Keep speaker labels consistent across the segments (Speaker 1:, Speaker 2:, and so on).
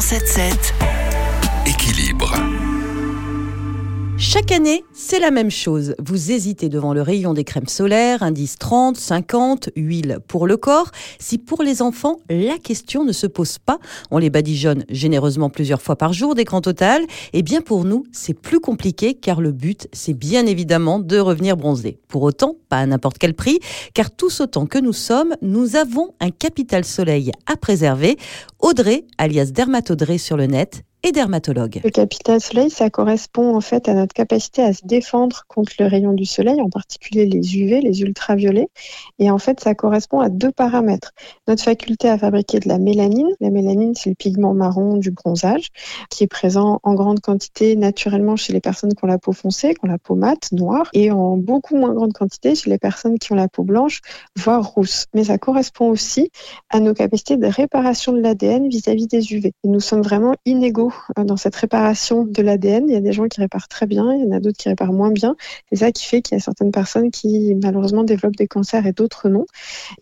Speaker 1: 177
Speaker 2: Chaque année, c'est la même chose. Vous hésitez devant le rayon des crèmes solaires, indice 30, 50, huile pour le corps. Si pour les enfants, la question ne se pose pas, on les badigeonne généreusement plusieurs fois par jour d'écran total, eh bien pour nous, c'est plus compliqué car le but, c'est bien évidemment de revenir bronzé. Pour autant, pas à n'importe quel prix, car tous autant que nous sommes, nous avons un capital soleil à préserver. Audrey, alias Dermatodré sur le net, et dermatologue.
Speaker 3: Le capital soleil, ça correspond en fait à notre capacité à se défendre contre le rayon du soleil, en particulier les UV, les ultraviolets. Et en fait, ça correspond à deux paramètres. Notre faculté à fabriquer de la mélanine. La mélanine, c'est le pigment marron du bronzage, qui est présent en grande quantité naturellement chez les personnes qui ont la peau foncée, qui ont la peau mate, noire, et en beaucoup moins grande quantité chez les personnes qui ont la peau blanche, voire rousse. Mais ça correspond aussi à nos capacités de réparation de l'ADN vis-à-vis des UV. Et nous sommes vraiment inégaux euh, dans cette réparation de l'ADN. Il y a des gens qui réparent très bien, il y en a d'autres qui réparent moins bien. C'est ça qui fait qu'il y a certaines personnes qui malheureusement développent des cancers et d'autres non.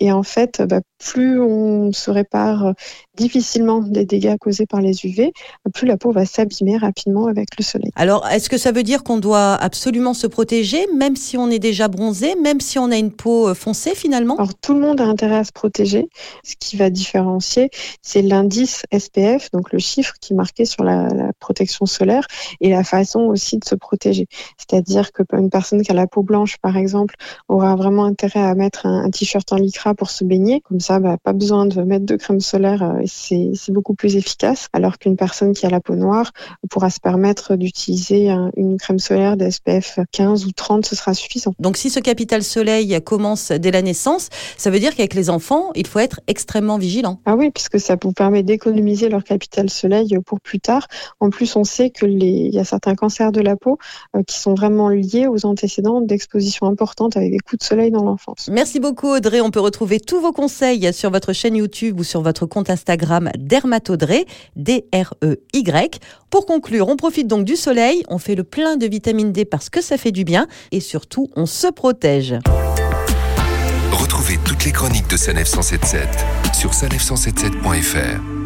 Speaker 3: Et en fait, bah, plus on se répare difficilement des dégâts causés par les UV, plus la peau va s'abîmer rapidement avec le soleil.
Speaker 2: Alors, est-ce que ça veut dire qu'on doit absolument se protéger, même si on est déjà bronzé, même si on a une peau euh, foncée finalement?
Speaker 3: Alors, tout le monde a intérêt à se protéger. Ce qui va différencier, c'est l'indice SPF, donc le chiffre qui est marqué sur la, protection solaire, et la façon aussi de se protéger. C'est-à-dire que une personne qui a la peau blanche, par exemple, aura vraiment intérêt à mettre un, t-shirt en lycra pour se baigner. Comme ça, bah, pas besoin de mettre de crème solaire euh, c'est beaucoup plus efficace. Alors qu'une personne qui a la peau noire pourra se permettre d'utiliser une crème solaire de SPF 15 ou 30, ce sera suffisant.
Speaker 2: Donc si ce capital soleil commence dès la naissance, ça veut dire qu'avec les enfants, il faut être extrêmement vigilant.
Speaker 3: Ah oui, puisque ça vous permet d'économiser leur capital soleil pour plus tard. En plus, on sait que les, il y a certains cancers de la peau euh, qui sont vraiment liés aux antécédents d'exposition importante avec des coups de soleil dans l'enfance.
Speaker 2: Merci beaucoup Audrey. On peut retrouver tous vos conseils sur votre chaîne YouTube ou sur votre compte Instagram Instagram Dermatodré, D-R-E-Y. Pour conclure, on profite donc du soleil, on fait le plein de vitamine D parce que ça fait du bien et surtout on se protège.
Speaker 1: Retrouvez toutes les chroniques de Sanef 177 sur sanef177.fr.